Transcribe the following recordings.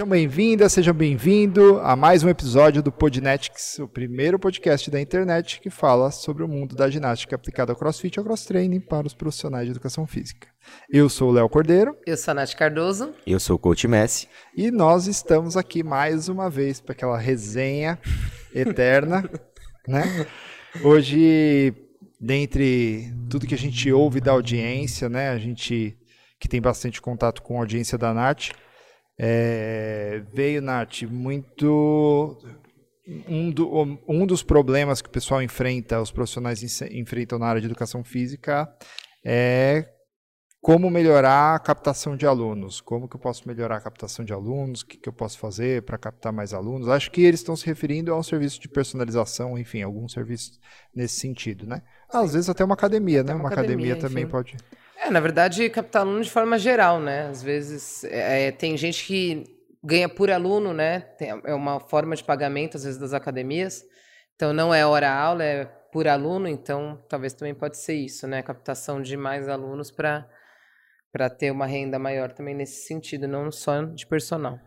Sejam bem-vindas, sejam bem-vindos a mais um episódio do Podnetics, o primeiro podcast da internet que fala sobre o mundo da ginástica aplicada ao crossfit e ao cross-training para os profissionais de educação física. Eu sou o Léo Cordeiro. Eu sou a Nath Cardoso. Eu sou o Coach Messi. E nós estamos aqui mais uma vez para aquela resenha eterna, né? Hoje, dentre tudo que a gente ouve da audiência, né? A gente que tem bastante contato com a audiência da Nath, é, veio, Nath, muito. Um, do, um dos problemas que o pessoal enfrenta, os profissionais enfrentam na área de educação física, é como melhorar a captação de alunos. Como que eu posso melhorar a captação de alunos? O que, que eu posso fazer para captar mais alunos? Acho que eles estão se referindo a um serviço de personalização, enfim, algum serviço nesse sentido, né? Às vezes até uma academia, né? Uma, uma academia, academia também pode. É, na verdade, captar aluno de forma geral, né? Às vezes é, é, tem gente que ganha por aluno, né? Tem, é uma forma de pagamento, às vezes, das academias. Então não é hora-aula, é por aluno, então talvez também pode ser isso, né? Captação de mais alunos para para ter uma renda maior também nesse sentido, não só de personal.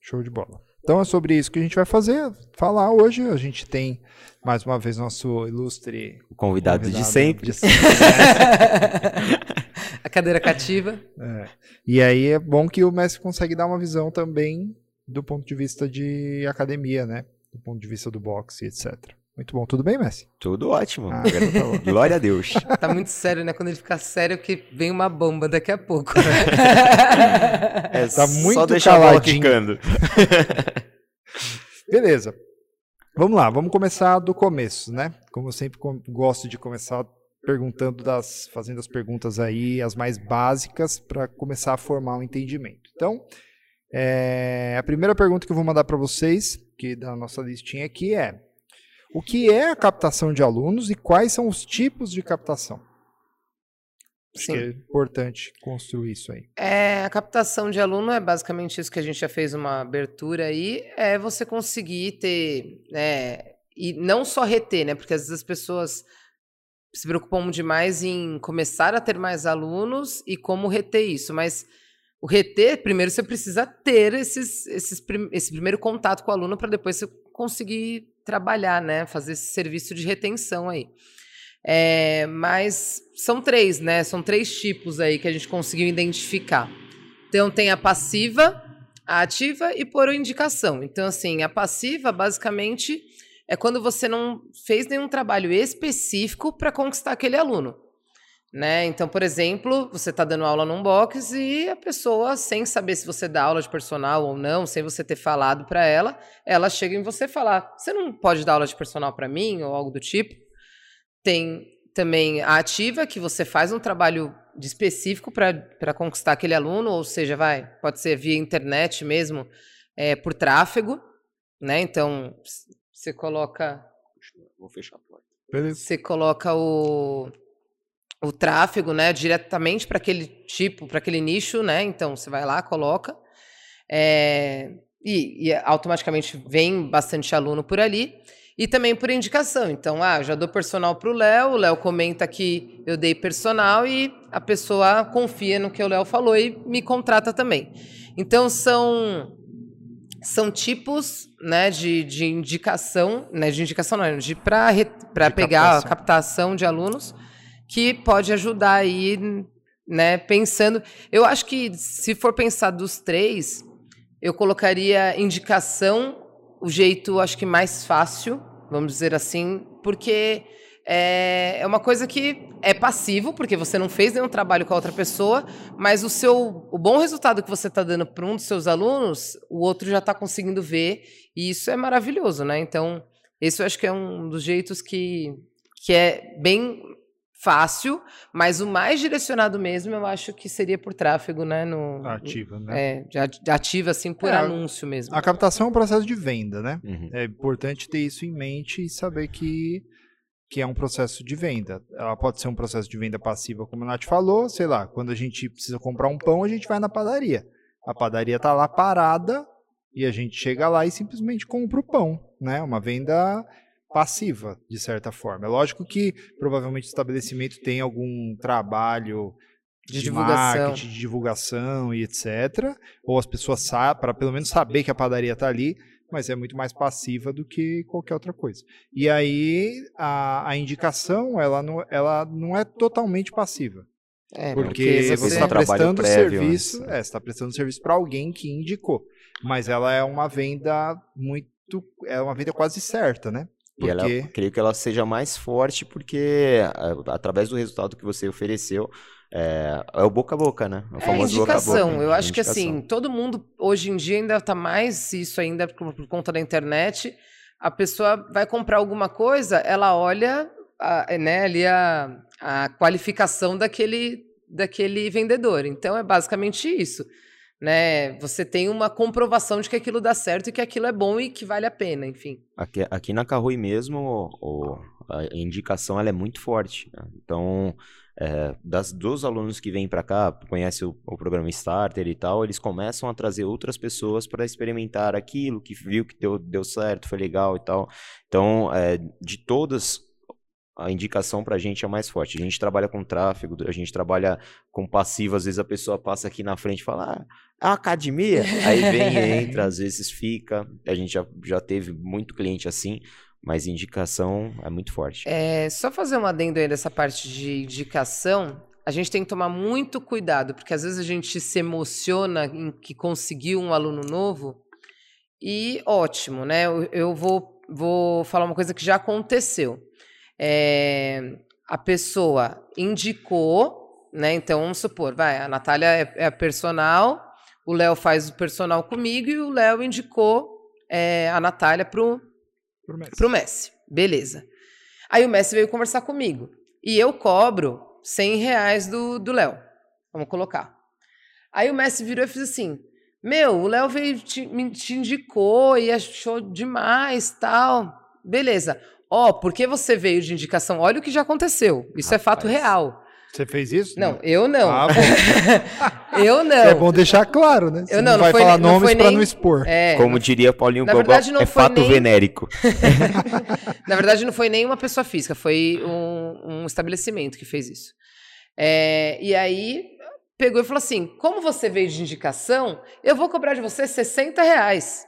Show de bola. Então é sobre isso que a gente vai fazer, falar hoje. A gente tem mais uma vez nosso ilustre o convidado, convidado de sempre. De sempre a cadeira cativa. É. E aí é bom que o Messi consegue dar uma visão também do ponto de vista de academia, né? Do ponto de vista do boxe, etc. Muito bom. Tudo bem, Messi? Tudo ótimo. Ah, tá Glória a Deus. Tá muito sério, né? Quando ele fica sério, que vem uma bomba daqui a pouco. é, tá muito só deixar caladinho. a bola quicando. Beleza. Vamos lá, vamos começar do começo, né? Como eu sempre gosto de começar perguntando das, fazendo as perguntas aí, as mais básicas, para começar a formar um entendimento. Então, é, a primeira pergunta que eu vou mandar para vocês, que da nossa listinha aqui é: o que é a captação de alunos e quais são os tipos de captação? Acho Sim. que é importante construir isso aí. É, a captação de aluno é basicamente isso que a gente já fez uma abertura aí, é você conseguir ter, né, e não só reter, né, porque às vezes as pessoas se preocupam demais em começar a ter mais alunos e como reter isso, mas o reter, primeiro você precisa ter esses, esses, esse primeiro contato com o aluno para depois você conseguir trabalhar, né? Fazer esse serviço de retenção aí. É, mas são três, né? São três tipos aí que a gente conseguiu identificar. Então tem a passiva, a ativa e por indicação. Então, assim, a passiva basicamente é quando você não fez nenhum trabalho específico para conquistar aquele aluno. Né? Então, por exemplo, você está dando aula num box e a pessoa, sem saber se você dá aula de personal ou não, sem você ter falado para ela, ela chega em você e fala: Você não pode dar aula de personal para mim ou algo do tipo? Tem também a ativa, que você faz um trabalho de específico para conquistar aquele aluno, ou seja, vai, pode ser via internet mesmo, é, por tráfego, né? Então, você coloca. Vou fechar a porta. Você coloca o o tráfego, né, diretamente para aquele tipo, para aquele nicho, né? Então você vai lá, coloca, é, e, e, automaticamente vem bastante aluno por ali. E também por indicação. Então, ah, já dou personal para o Léo, o Léo comenta que eu dei personal e a pessoa confia no que o Léo falou e me contrata também. Então, são são tipos né, de, de indicação, né, de indicação não, de para pegar captação. a captação de alunos que pode ajudar aí, né, pensando. Eu acho que se for pensar dos três, eu colocaria indicação, o jeito acho que mais fácil, vamos dizer assim, porque é, é uma coisa que é passivo, porque você não fez nenhum trabalho com a outra pessoa, mas o seu o bom resultado que você está dando para um dos seus alunos, o outro já está conseguindo ver, e isso é maravilhoso, né? Então, esse eu acho que é um dos jeitos que, que é bem fácil, mas o mais direcionado mesmo eu acho que seria por tráfego, né? No, ativa, né? É, de ativa, assim, por é, anúncio mesmo. A captação é um processo de venda, né? Uhum. É importante ter isso em mente e saber que, que é um processo de venda. Ela pode ser um processo de venda passiva, como a Nath falou, sei lá, quando a gente precisa comprar um pão, a gente vai na padaria. A padaria está lá parada e a gente chega lá e simplesmente compra o pão, né? Uma venda passiva, de certa forma. É lógico que provavelmente o estabelecimento tem algum trabalho de, de divulgação. marketing, de divulgação e etc. Ou as pessoas sabem, para pelo menos saber que a padaria está ali, mas é muito mais passiva do que qualquer outra coisa. E aí a, a indicação ela não, ela não é totalmente passiva. É, porque, porque você está prestando prévio, serviço, é, está prestando serviço para alguém que indicou, mas ela é uma venda muito, é uma venda quase certa, né? E ela, creio que ela seja mais forte porque através do resultado que você ofereceu, é, é, o boca a boca, né? O é indicação. Boca a boca, Eu acho que assim, todo mundo hoje em dia ainda está mais isso ainda por, por, conta da internet. A pessoa vai comprar alguma coisa, ela olha a, né, ali a, a qualificação daquele, daquele vendedor. Então é basicamente isso. Né? Você tem uma comprovação de que aquilo dá certo e que aquilo é bom e que vale a pena, enfim. Aqui, aqui na Carrui mesmo, o, a indicação ela é muito forte. Né? Então, é, das, dos alunos que vêm para cá, conhecem o, o, programa Starter e tal, eles começam a trazer outras pessoas para experimentar aquilo que viu que deu, deu certo, foi legal e tal. Então, é, de todas, a indicação para a gente é mais forte. A gente trabalha com tráfego, a gente trabalha com passivo. Às vezes a pessoa passa aqui na frente e fala: Ah, é a academia? Aí vem e entra, às vezes fica. A gente já, já teve muito cliente assim. Mas indicação é muito forte. É, só fazer um adendo aí dessa parte de indicação. A gente tem que tomar muito cuidado, porque às vezes a gente se emociona em que conseguiu um aluno novo. E ótimo, né? Eu, eu vou, vou falar uma coisa que já aconteceu. É, a pessoa indicou, né? Então vamos supor, vai, a Natália é, é a personal, o Léo faz o personal comigo e o Léo indicou é, a Natália pro Pro Messi. Pro Messi. Beleza. Aí o Messi veio conversar comigo. E eu cobro 100 reais do Léo. Vamos colocar. Aí o Messi virou e fez assim: Meu, o Léo veio, te, me, te indicou e achou demais tal. Beleza. Ó, oh, porque você veio de indicação? Olha o que já aconteceu. Isso Rapaz. é fato real. Você fez isso? Não, eu não. Ah, eu não. É bom deixar claro, né? Você eu não, não, não vai foi, falar não nomes para não expor. É, Como diria Paulinho Gogol, verdade, é fato nem... venérico. Na verdade, não foi nem uma pessoa física, foi um, um estabelecimento que fez isso. É, e aí, pegou e falou assim, como você veio de indicação, eu vou cobrar de você 60 reais.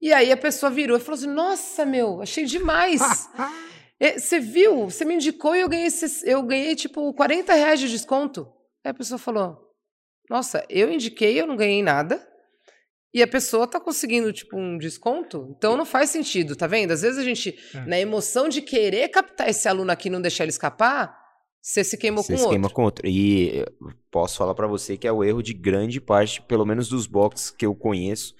E aí a pessoa virou e falou assim, nossa, meu, achei demais. Você viu? Você me indicou e eu ganhei, eu ganhei tipo 40 reais de desconto. Aí a pessoa falou: Nossa, eu indiquei, eu não ganhei nada. E a pessoa tá conseguindo, tipo, um desconto? Então não faz sentido, tá vendo? Às vezes a gente, é. na emoção de querer captar esse aluno aqui e não deixar ele escapar, você se queimou você com se outro. queima com outro. E posso falar para você que é o erro de grande parte, pelo menos dos boxes que eu conheço.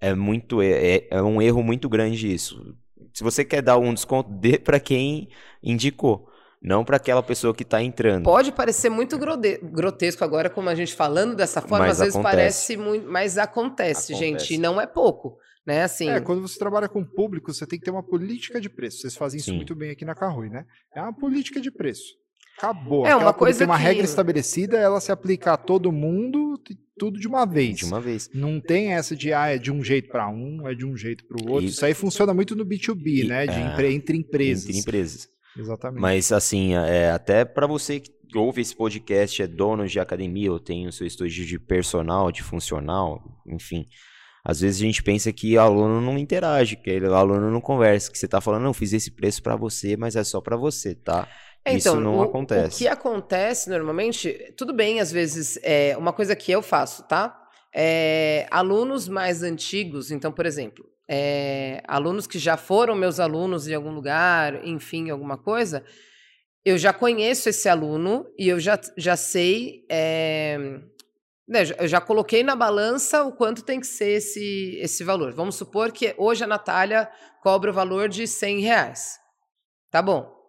É muito é, é, é um erro muito grande isso se você quer dar um desconto, dê para quem indicou. Não para aquela pessoa que está entrando. Pode parecer muito grotesco agora, como a gente falando dessa forma, mas às vezes parece muito. Mas acontece, acontece, gente, e não é pouco. Né? Assim... É, quando você trabalha com público, você tem que ter uma política de preço. Vocês fazem isso Sim. muito bem aqui na Carrui, né? É uma política de preço. Acabou. É uma coisa tem uma que... regra estabelecida, ela se aplica a todo mundo, tudo de uma vez. De uma vez. Não tem essa de ah, é de um jeito para um, é de um jeito para o outro. Isso. Isso aí funciona muito no B2B, e, né? De é, entre empresas. Entre empresas. Exatamente. Mas assim, é, até para você que ouve esse podcast, é dono de academia ou tem o seu estúdio de personal, de funcional, enfim. Às vezes a gente pensa que o aluno não interage, que o aluno não conversa, que você está falando, não, fiz esse preço para você, mas é só para você, tá? É, então, Isso não o, acontece. O que acontece normalmente, tudo bem, às vezes, é uma coisa que eu faço, tá? É, alunos mais antigos, então, por exemplo, é, alunos que já foram meus alunos em algum lugar, enfim, alguma coisa, eu já conheço esse aluno e eu já, já sei. É, né, eu já coloquei na balança o quanto tem que ser esse, esse valor. Vamos supor que hoje a Natália cobra o valor de 100 reais. Tá bom.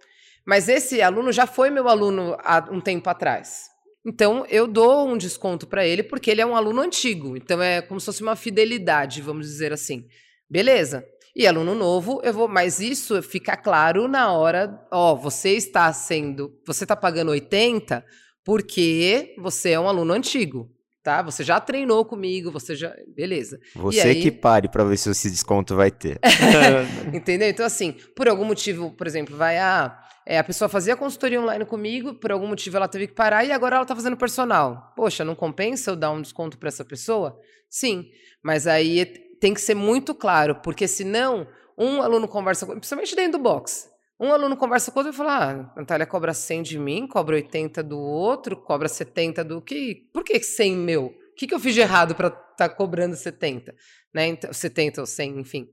Mas esse aluno já foi meu aluno há um tempo atrás. Então, eu dou um desconto para ele porque ele é um aluno antigo. Então, é como se fosse uma fidelidade, vamos dizer assim. Beleza. E aluno novo, eu vou. Mas isso fica claro na hora. Ó, você está sendo. Você está pagando 80 porque você é um aluno antigo. Tá? Você já treinou comigo, você já. Beleza. Você aí... que pare para ver se esse desconto vai ter. Entendeu? Então, assim, por algum motivo, por exemplo, vai. Ah, é, a pessoa fazia consultoria online comigo, por algum motivo ela teve que parar e agora ela está fazendo personal. Poxa, não compensa eu dar um desconto para essa pessoa? Sim, mas aí tem que ser muito claro, porque senão um aluno conversa com, principalmente dentro do box. Um aluno conversa com outro e fala: Ah, Natália cobra 100 de mim, cobra 80 do outro, cobra 70 do que? Por que 100 meu? O que, que eu fiz de errado para estar tá cobrando 70? Né? Então, 70 ou 100, enfim.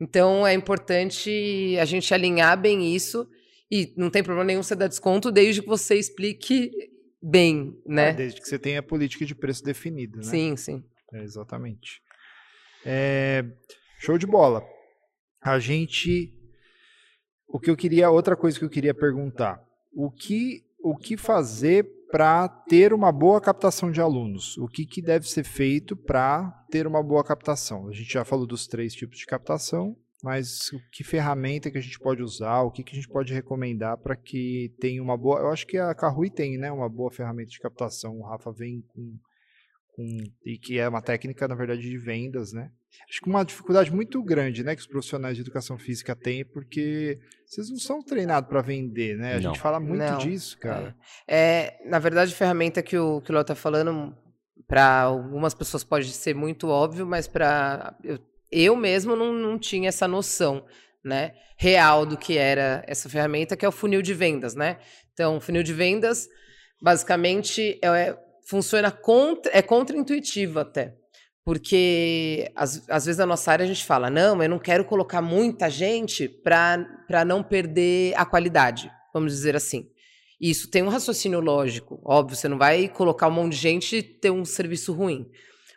Então é importante a gente alinhar bem isso e não tem problema nenhum você dar desconto desde que você explique bem, né? É, desde que você tenha a política de preço definida, né? Sim, sim. É, exatamente. É, show de bola. A gente o que eu queria, outra coisa que eu queria perguntar, o que, o que fazer para ter uma boa captação de alunos? O que, que deve ser feito para ter uma boa captação? A gente já falou dos três tipos de captação, mas que ferramenta que a gente pode usar, o que, que a gente pode recomendar para que tenha uma boa. Eu acho que a Carrui tem, né, uma boa ferramenta de captação. O Rafa vem com com, e que é uma técnica, na verdade, de vendas, né? Acho que uma dificuldade muito grande, né, que os profissionais de educação física têm, porque vocês não são treinados para vender, né? A não. gente fala muito não. disso, cara. É. é. na verdade, a ferramenta que o que o Léo tá falando, para algumas pessoas pode ser muito óbvio, mas para eu, eu mesmo não, não tinha essa noção, né, real do que era essa ferramenta, que é o funil de vendas, né? Então, o funil de vendas, basicamente, é funciona contra, é contra-intuitivo até. Porque às, às vezes na nossa área a gente fala, não, eu não quero colocar muita gente para não perder a qualidade, vamos dizer assim. Isso tem um raciocínio lógico, óbvio, você não vai colocar um monte de gente e ter um serviço ruim.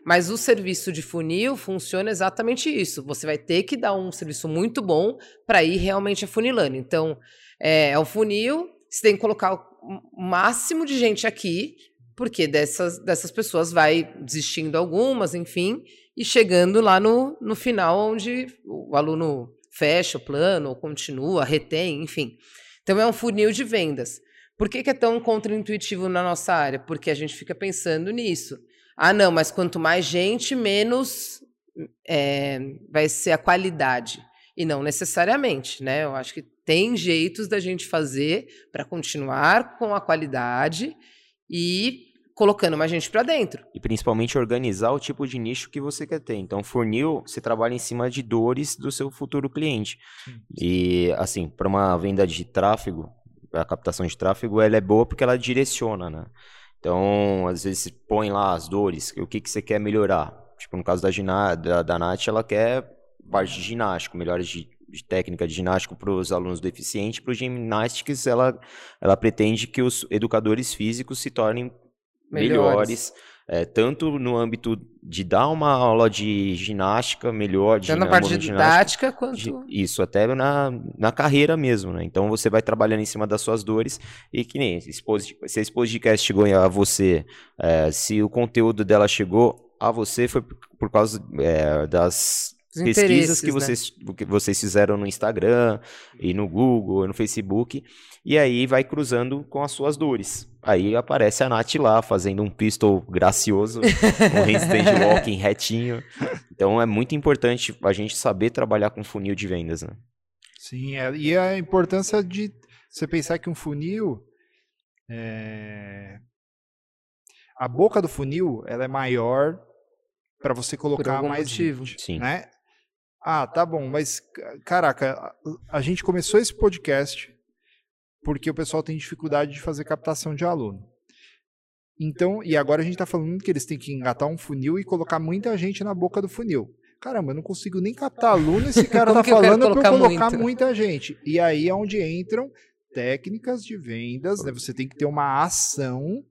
Mas o serviço de funil funciona exatamente isso. Você vai ter que dar um serviço muito bom para ir realmente afunilando. Então, é, é o funil, você tem que colocar o máximo de gente aqui porque dessas, dessas pessoas vai desistindo algumas, enfim, e chegando lá no, no final, onde o aluno fecha o plano, ou continua, retém, enfim. Então é um funil de vendas. Por que, que é tão contraintuitivo na nossa área? Porque a gente fica pensando nisso. Ah, não, mas quanto mais gente, menos é, vai ser a qualidade. E não necessariamente, né? Eu acho que tem jeitos da gente fazer para continuar com a qualidade e colocando mais gente para dentro. E principalmente organizar o tipo de nicho que você quer ter. Então, funil, você trabalha em cima de dores do seu futuro cliente. Sim. E, assim, para uma venda de tráfego, a captação de tráfego, ela é boa porque ela direciona, né? Então, às vezes, põe lá as dores, o que, que você quer melhorar. Tipo, no caso da, da, da Nath, ela quer parte de ginástico, melhores de de técnica de ginástica para os alunos deficientes, para os ginásticos, ela, ela pretende que os educadores físicos se tornem melhores, melhores é, tanto no âmbito de dar uma aula de ginástica melhor, de, tanto na parte didática quanto isso até na, na carreira mesmo, né? Então você vai trabalhando em cima das suas dores e que nem se a esse podcast chegou a você, é, se o conteúdo dela chegou a você foi por causa é, das pesquisas que né? vocês, que vocês fizeram no Instagram e no Google, no Facebook, e aí vai cruzando com as suas dores. Aí aparece a Nath lá fazendo um pistol gracioso, um handstand walking retinho. Então é muito importante a gente saber trabalhar com funil de vendas, né? Sim, é, e a importância de você pensar que um funil é... a boca do funil ela é maior para você colocar mais motivo. gente, Sim. né? Ah, tá bom, mas caraca, a gente começou esse podcast porque o pessoal tem dificuldade de fazer captação de aluno. Então, e agora a gente está falando que eles têm que engatar um funil e colocar muita gente na boca do funil. Caramba, eu não consigo nem captar aluno, esse cara tá falando para eu colocar muito? muita gente. E aí é onde entram técnicas de vendas, né? Você tem que ter uma ação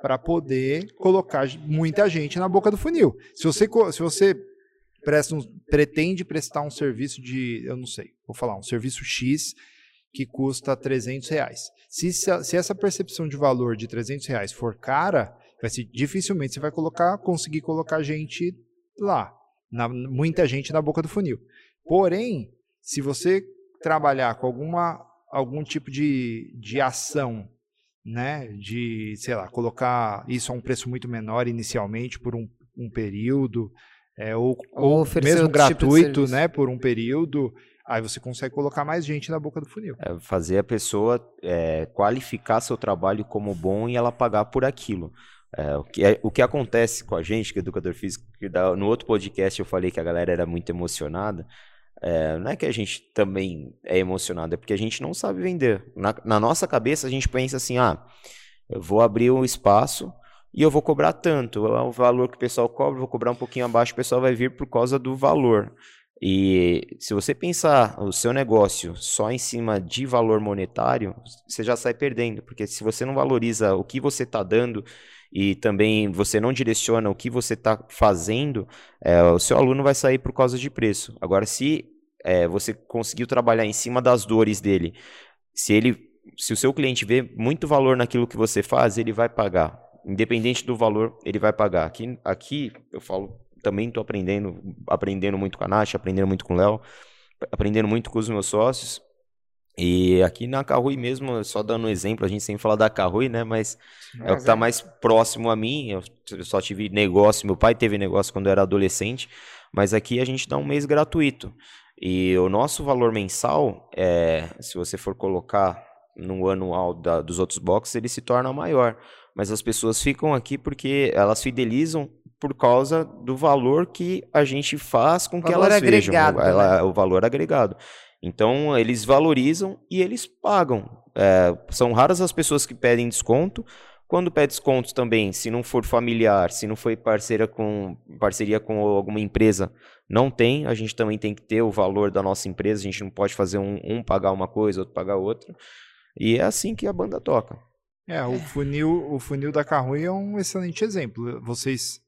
para poder colocar muita gente na boca do funil. Se você, se você presta um, pretende prestar um serviço de, eu não sei, vou falar, um serviço X que custa 300 reais. Se, se essa percepção de valor de 300 reais for cara, vai ser, dificilmente você vai colocar, conseguir colocar gente lá, na, muita gente na boca do funil. Porém, se você trabalhar com alguma, algum tipo de, de ação né? De, sei lá, colocar isso a um preço muito menor inicialmente por um, um período, é, ou, Ou ou oferecer mesmo tipo gratuito, serviço. né? Por um período. Aí você consegue colocar mais gente na boca do funil. É fazer a pessoa é, qualificar seu trabalho como bom e ela pagar por aquilo. É, o, que é- o que acontece com a gente, que é educador físico, que da- no outro podcast eu falei que a galera era muito emocionada. é, não é que a gente também é emocionado, é porque a gente não sabe vender. Na, na nossa cabeça a gente pensa assim: ah, eu vou abrir um espaço e eu vou cobrar tanto. É o valor que o pessoal cobra, vou cobrar um pouquinho abaixo, o pessoal vai vir por causa do valor. E se você pensar o seu negócio só em cima de valor monetário, você já sai perdendo, porque se você não valoriza o que você está dando e também você não direciona o que você está fazendo, é, o seu aluno vai sair por causa de preço. Agora, se é, você conseguiu trabalhar em cima das dores dele, se ele, se o seu cliente vê muito valor naquilo que você faz, ele vai pagar. Independente do valor, ele vai pagar. Aqui, aqui eu falo também estou aprendendo, aprendendo muito com a Nath, aprendendo muito com o Léo, aprendendo muito com os meus sócios. E aqui na Carrui mesmo, só dando um exemplo, a gente sempre fala da Carrui, né? Mas é o que está mais próximo a mim. Eu eu só tive negócio, meu pai teve negócio quando eu era adolescente, mas aqui a gente dá um mês gratuito. E o nosso valor mensal, é, se você for colocar no anual da- dos outros boxes, ele se torna maior. Mas as pessoas ficam aqui porque elas fidelizam por causa do valor que a gente faz com que Valor elas vejam. agregado, né? Ela- o valor agregado. Então, eles valorizam e eles pagam. É, são raras as pessoas que pedem desconto. Quando pede desconto também, se não for familiar, se não foi parceira com, parceria com alguma empresa, não tem. A gente também tem que ter o valor da nossa empresa. A gente não pode fazer um, um pagar uma coisa, outro pagar outra. E é assim que a banda toca. É, o funil, o funil da Carrui é um excelente exemplo. Vocês,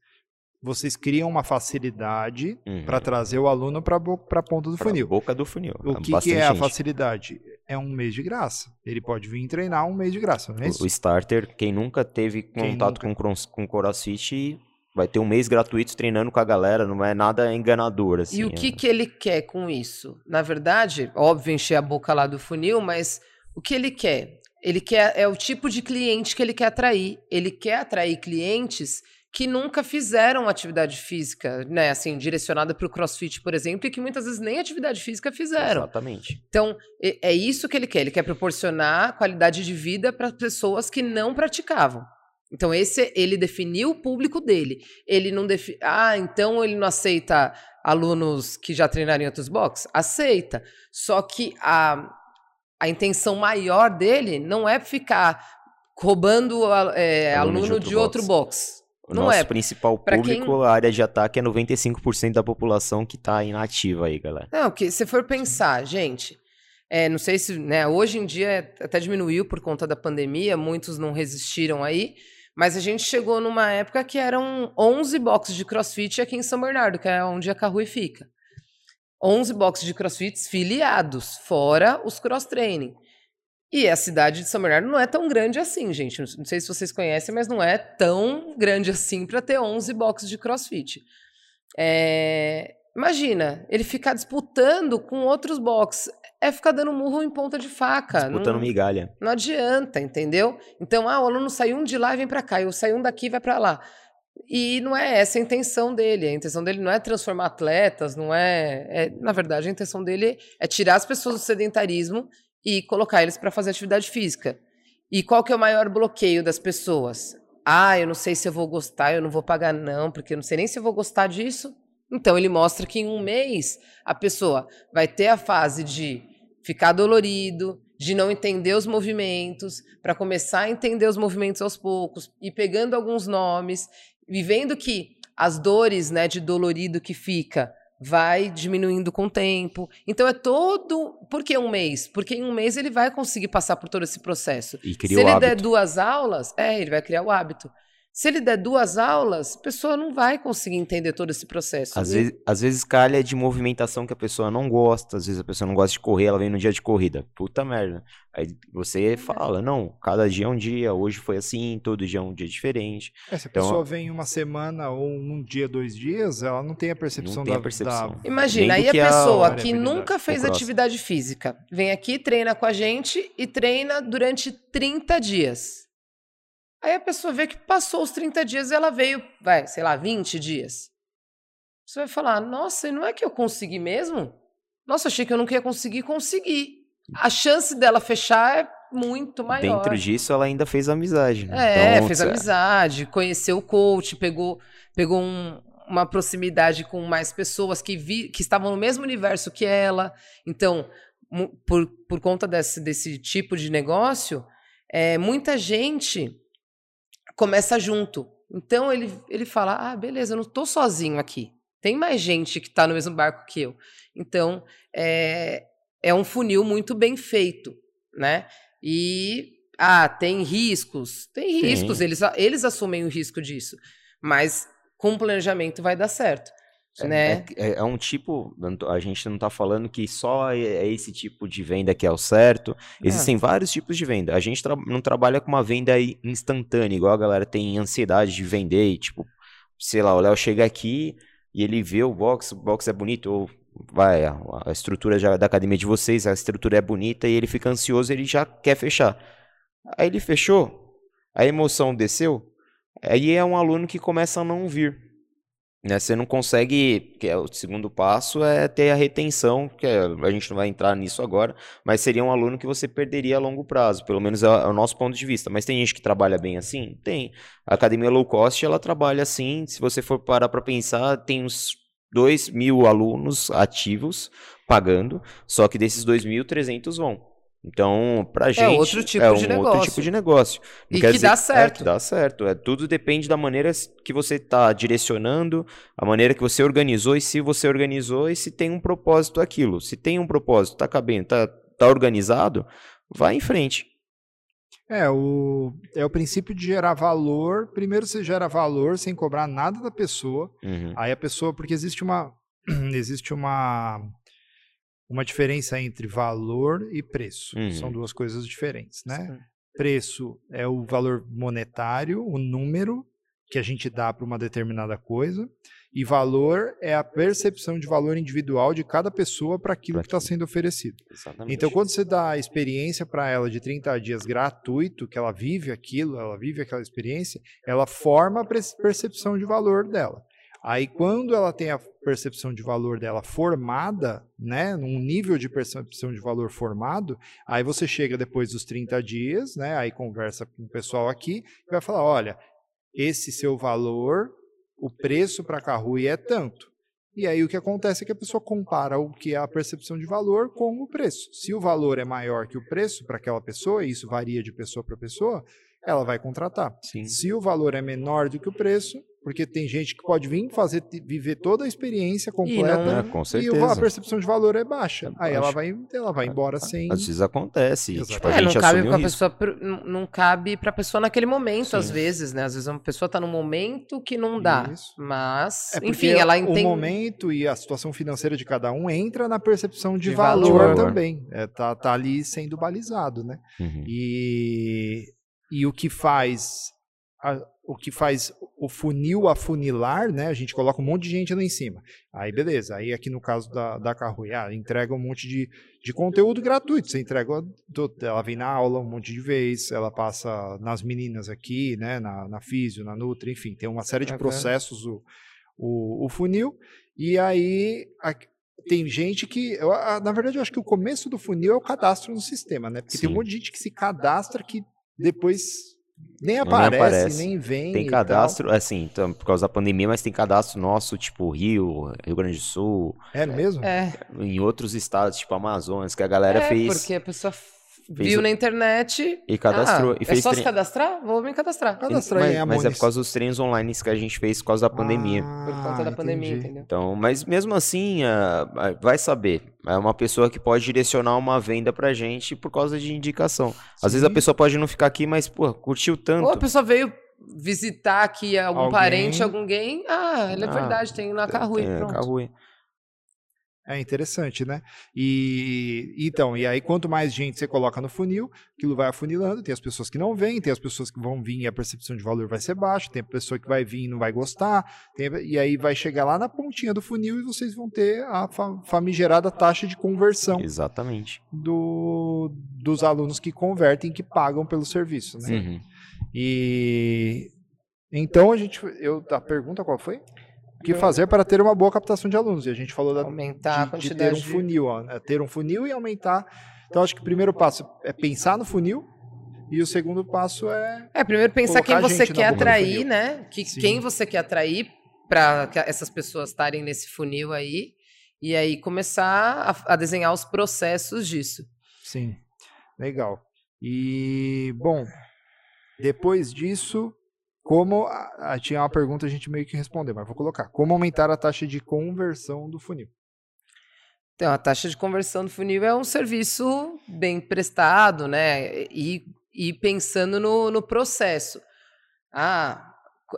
vocês criam uma facilidade Uhum. para trazer o aluno para a ponta do Pra funil. boca do funil. O que, que Bastante é a facilidade? É um mês de graça. Ele pode vir treinar um mês de graça, não é isso? O starter, quem nunca teve contato nunca? com com CrossFit, vai ter um mês gratuito treinando com a galera, não é nada enganador, assim. E o que, que ele quer com isso? Na verdade, óbvio, encher a boca lá do funil, mas o que ele quer? Ele quer é o tipo de cliente que ele quer atrair. Ele quer atrair clientes que nunca fizeram atividade física, né? Assim, direcionada para o CrossFit, por exemplo, e que muitas vezes nem atividade física fizeram. Exatamente. Então, é isso que ele quer. Ele quer proporcionar qualidade de vida para pessoas que não praticavam. Então, esse ele definiu o público dele. Ele não defi... Ah, então ele não aceita alunos que já treinaram em outros boxes? Aceita. Só que a, a intenção maior dele não é ficar roubando é, Aluno aluno, de de outro outro box. O Não nosso é. principal Pra público, quem- a área de ataque é 95% da população que tá inativa aí, galera. Não, que se for pensar, gente, é, não sei se, né, hoje em dia até diminuiu por conta da pandemia, muitos não resistiram aí, mas a gente chegou numa época que eram 11 boxes de crossfit aqui em São Bernardo, que é onde a Carrui fica. 11 boxes de crossfit filiados, fora os cross-training. E a cidade de São Bernardo não é tão grande assim, gente. Não sei se vocês conhecem, mas não é tão grande assim para ter 11 boxes de crossfit. É, Imagina, ele ficar disputando com outros boxes. É ficar dando murro em ponta de faca. Disputando não, migalha. não adianta, entendeu? Então, ah, o aluno saiu um de lá e vem para cá, eu saio um daqui e vai para lá. E não é essa a intenção dele. A intenção dele não é transformar atletas, não é, é- Na verdade, a intenção dele é tirar as pessoas do sedentarismo e colocar eles para fazer atividade física. E qual que é o maior bloqueio das pessoas? Ah, eu não sei se eu vou gostar, eu não vou pagar, não, porque eu não sei nem se eu vou gostar disso. Então, ele mostra que em um mês a pessoa vai ter a fase de ficar dolorido, de não entender os movimentos, para começar a entender os movimentos aos poucos, e pegando alguns nomes, e vendo que as dores né, de dolorido que fica vai diminuindo com o tempo. Então é todo. Por que um mês? Porque em um mês ele vai conseguir passar por todo esse processo. E Se cria ele der duas aulas, é, ele vai criar o hábito. Se ele der duas aulas, a pessoa não vai conseguir entender todo esse processo. Às vezes, às vezes calha de movimentação que a pessoa não gosta, às vezes a pessoa não gosta de correr, ela vem no dia de corrida. Puta merda. Aí você fala, não, cada dia é um dia, hoje foi assim, todo dia é um dia diferente. É, se a Então- pessoa vem uma semana ou um dia, dois dias, ela não tem a percepção Não tem a da, percepção. da- Imagina, aí a a pessoa que variabilidade, nunca fez atividade física vem aqui, treina com a gente e treina durante 30 dias. Aí a pessoa vê que passou os 30 dias e ela veio, vai, sei lá, 20 dias. Você vai falar, nossa, e não é que eu consegui mesmo? Nossa, achei que eu nunca ia conseguir, consegui. A chance dela fechar é muito maior. Dentro disso, ela ainda fez amizade. Né? É, então, fez amizade, conheceu o coach, pegou, pegou um, uma proximidade com mais pessoas que, vi, que estavam no mesmo universo que ela. Então, por, por conta desse, desse tipo de negócio, é, muita gente começa junto. Então ele, ele fala: ah, beleza, eu não estou sozinho aqui. Tem mais gente que está no mesmo barco que eu. Então é, é um funil muito bem feito, né? E ah, tem riscos, tem riscos. Eles, eles assumem o risco disso, mas com planejamento vai dar certo. É, né? É, é, um tipo, a gente não está falando que só é, é esse tipo de venda que é o certo. Existem é. vários tipos de venda. A gente tra não trabalha com uma venda instantânea, igual a galera tem ansiedade de vender. E, tipo, sei lá, o Léo chega aqui e ele vê o box, o box é bonito, ou vai, a, a estrutura já, da academia de vocês, a estrutura é bonita e ele fica ansioso, ele já quer fechar. Aí ele fechou, a emoção desceu, aí é um aluno que começa a não vir. Né, você não consegue, que é o segundo passo é ter a retenção, que é, a gente não vai entrar nisso agora, mas seria um aluno que você perderia a longo prazo, pelo menos é, é o nosso ponto de vista. Mas tem gente que trabalha bem assim? Tem. A academia low cost, ela trabalha assim, se você for parar para pensar, tem uns 2 mil alunos ativos pagando, só que desses 2.300 vão. Então, pra é gente. É outro tipo, é de, um negócio. outro tipo de negócio. Não e que dizer, dá certo. É, que dá certo. É, tudo depende da maneira que você está direcionando, a maneira que você organizou e se você organizou e se tem um propósito aquilo. Se tem um propósito, está cabendo, está tá organizado, vai em frente. É o, é o princípio de gerar valor. Primeiro você gera valor sem cobrar nada da pessoa. Uhum. Aí a pessoa, porque existe uma. existe uma uma diferença entre valor e preço. Uhum. São duas coisas diferentes, né? Sim. Preço é o valor monetário, o número que a gente dá para uma determinada coisa, e valor é a percepção de valor individual de cada pessoa para aquilo que está sendo oferecido. Exatamente. Então, quando você dá a experiência para ela de 30 dias gratuito, que ela vive aquilo, ela vive aquela experiência, ela forma a percepção de valor dela. Aí, quando ela tem a percepção de valor dela formada, né, num nível de percepção de valor formado, aí você chega depois dos 30 dias, né, aí conversa com o pessoal aqui e vai falar: olha, esse seu valor, o preço para a Carrui é tanto. E aí o que acontece é que a pessoa compara o que é a percepção de valor com o preço. Se o valor é maior que o preço para aquela pessoa, e isso varia de pessoa para pessoa, ela vai contratar. Sim. Se o valor é menor do que o preço, porque tem gente que pode vir fazer viver toda a experiência completa e, não, é, com certeza. e a percepção de valor é baixa. É Aí ela vai, ela vai embora sem. Às vezes acontece. Tipo, a é, gente não cabe pra pessoa, não cabe para a pessoa naquele momento, Sim. às vezes, né? Às vezes uma pessoa está num momento que não dá. Isso. Mas, é enfim, ela entende. O momento e a situação financeira de cada um entra na percepção de, de valor, valor, também. É, tá, tá ali sendo balizado, né? Uhum. E, e o que faz. A, o que faz o funil afunilar, né? A gente coloca um monte de gente lá em cima. Aí, beleza. Aí, aqui no caso da, da Carrui, ah, entrega um monte de, de conteúdo gratuito. Você entrega, ela vem na aula um monte de vezes, ela passa nas meninas aqui, né? Na, na Físio, na Nutri, enfim, tem uma série de processos o, o, o funil. E aí, a, tem gente que. Eu, na verdade, eu acho que o começo do funil é o cadastro no sistema, né? Porque Sim. tem um monte de gente que se cadastra que depois nem aparece, nem aparece, nem vem. Tem cadastro, assim, então, por causa da pandemia, mas tem cadastro nosso, tipo Rio, Rio Grande do Sul. É mesmo? É. Em outros estados, tipo Amazonas, que a galera é, fez. Porque a pessoa Viu na internet. E cadastrou. Ah, e fez é só se cadastrar? Vou me cadastrar. Cadastrar mas, mas é por causa dos treinos online que a gente fez por causa da pandemia. Ah, por conta da pandemia, entendeu? Então, mas mesmo assim, uh, vai saber. É uma pessoa que pode direcionar uma venda pra gente por causa de indicação. Às Sim. vezes a pessoa pode não ficar aqui, mas, pô, curtiu tanto. Ou a pessoa veio visitar aqui algum alguém... parente, alguém. Ah, é ah, verdade, tem na Carrui. Tem pronto. Carrui. É interessante, né? E então, e aí quanto mais gente você coloca no funil, aquilo vai afunilando, tem as pessoas que não vêm, tem as pessoas que vão vir e a percepção de valor vai ser baixa, tem a pessoa que vai vir e não vai gostar, tem, e aí vai chegar lá na pontinha do funil e vocês vão ter a famigerada taxa de conversão. Exatamente. Do, dos alunos que convertem, que pagam pelo serviço, né? Uhum. E então a gente, eu a pergunta qual foi? O que fazer para ter uma boa captação de alunos? E a gente falou da, Aumentar a de, de quantidade ter um funil, ó, é ter um funil e aumentar. Então acho que o primeiro passo é pensar no funil e o segundo passo é É, primeiro pensar quem Colocar você quer atrair, né? Que, Sim. quem você quer atrair para essas pessoas estarem nesse funil aí. E aí começar a, a desenhar os processos disso. Sim, legal. E, bom, depois disso, como. tinha uma pergunta, a gente meio que respondeu, mas vou colocar. Como aumentar a taxa de conversão do funil? Então, a taxa de conversão do funil é um serviço bem prestado, né? E, e pensando no, no processo. Ah,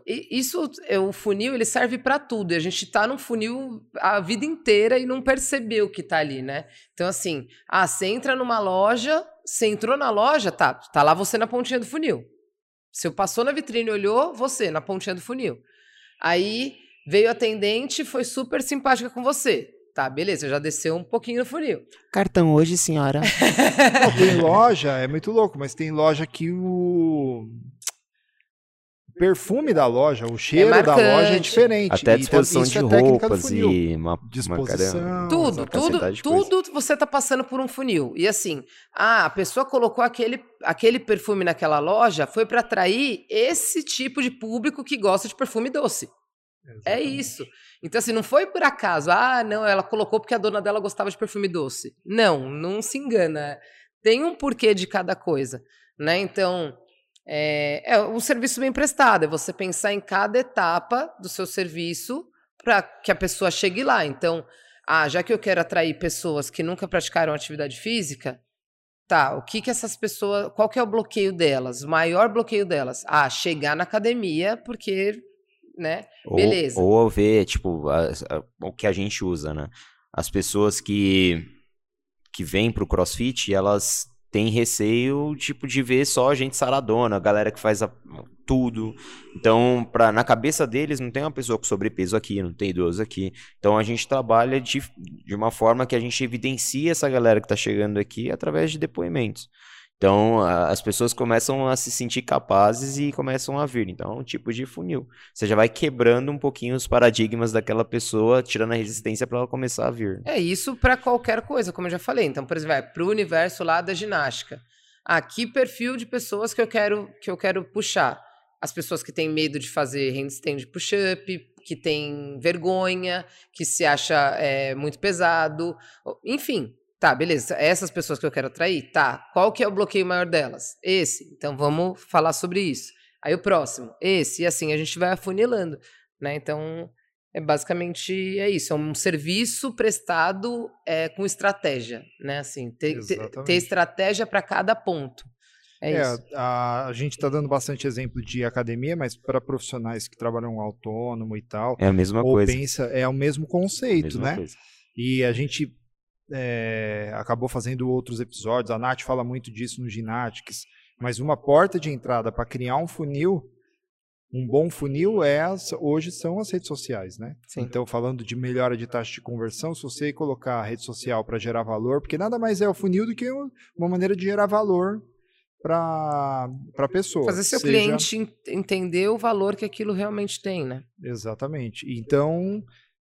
isso, é, o funil, ele serve para tudo. E a gente está num funil a vida inteira e não percebeu que está ali, né? Então, assim, ah, você entra numa loja, você entrou na loja, tá, tá lá você na pontinha do funil. Você passou na vitrine e olhou, você na pontinha do funil. Aí veio a atendente, foi super simpática com você. Tá, beleza, já desceu um pouquinho no funil. Cartão hoje, senhora. Não, tem loja, é muito louco, mas tem loja que o perfume da loja, o cheiro da loja é diferente. Até a disposição de é roupas e uma, disposição. Tudo, uma tudo, coisa. tudo você tá passando por um funil. E assim, ah, a pessoa colocou aquele, aquele perfume naquela loja, foi para atrair esse tipo de público que gosta de perfume doce. É Exatamente. isso. Então, assim, não foi por acaso. Ah, não, ela colocou porque a dona dela gostava de perfume doce. Não, não se engana. Tem um porquê de cada coisa, né? Então, é, é um serviço bem prestado. É você pensar em cada etapa do seu serviço para que a pessoa chegue lá. Então, ah, já que eu quero atrair pessoas que nunca praticaram atividade física, tá, o que que essas pessoas, qual que é o bloqueio delas? O maior bloqueio delas? Ah, chegar na academia porque, né? Ou- Beleza. Ou, ver, tipo, as- a- o que a gente usa, né? As pessoas que, que vêm pro crossfit, elas têm receio, tipo, de ver só gente saradona, a galera que faz a- tudo. Então, pra, na cabeça deles, não tem uma pessoa com sobrepeso aqui, não tem idoso aqui. Então, a gente trabalha de, de uma forma que a gente evidencia essa galera que tá chegando aqui através de depoimentos. Então, as pessoas começam a se sentir capazes e começam a vir. Então, é um tipo de funil. Você já vai quebrando um pouquinho os paradigmas daquela pessoa, tirando a resistência para ela começar a vir. É isso para qualquer coisa, como eu já falei. Então, por exemplo, para o universo lá da ginástica. Ah, que perfil de pessoas que eu quero que eu quero puxar? As pessoas que têm medo de fazer handstand push-up, que têm vergonha, que se acha é, muito pesado, enfim. Tá, beleza. Essas pessoas que eu quero atrair, tá. Qual que é o bloqueio maior delas? Esse. Então vamos falar sobre isso. Aí o próximo, esse, e assim a gente vai afunilando, né? Então é basicamente é isso, é um serviço prestado é, com estratégia, né? Assim, ter, ter, estratégia para cada ponto. É, É, isso. a, a gente está dando bastante exemplo de academia, mas para profissionais que trabalham autônomo e tal, É a mesma ou coisa. pensa, é o mesmo conceito, mesma né? coisa. E a gente é, acabou fazendo outros episódios. A Nath fala muito disso no Ginatics. Mas uma porta de entrada para criar um funil, um bom funil é as- hoje são as redes sociais, né? Sim. Então, falando de melhora de taxa de conversão, se você colocar a rede social para gerar valor, porque nada mais é o funil do que um- uma maneira de gerar valor para a pessoa. Fazer seu seja- cliente en- entender o valor que aquilo realmente tem, né? Exatamente. Então,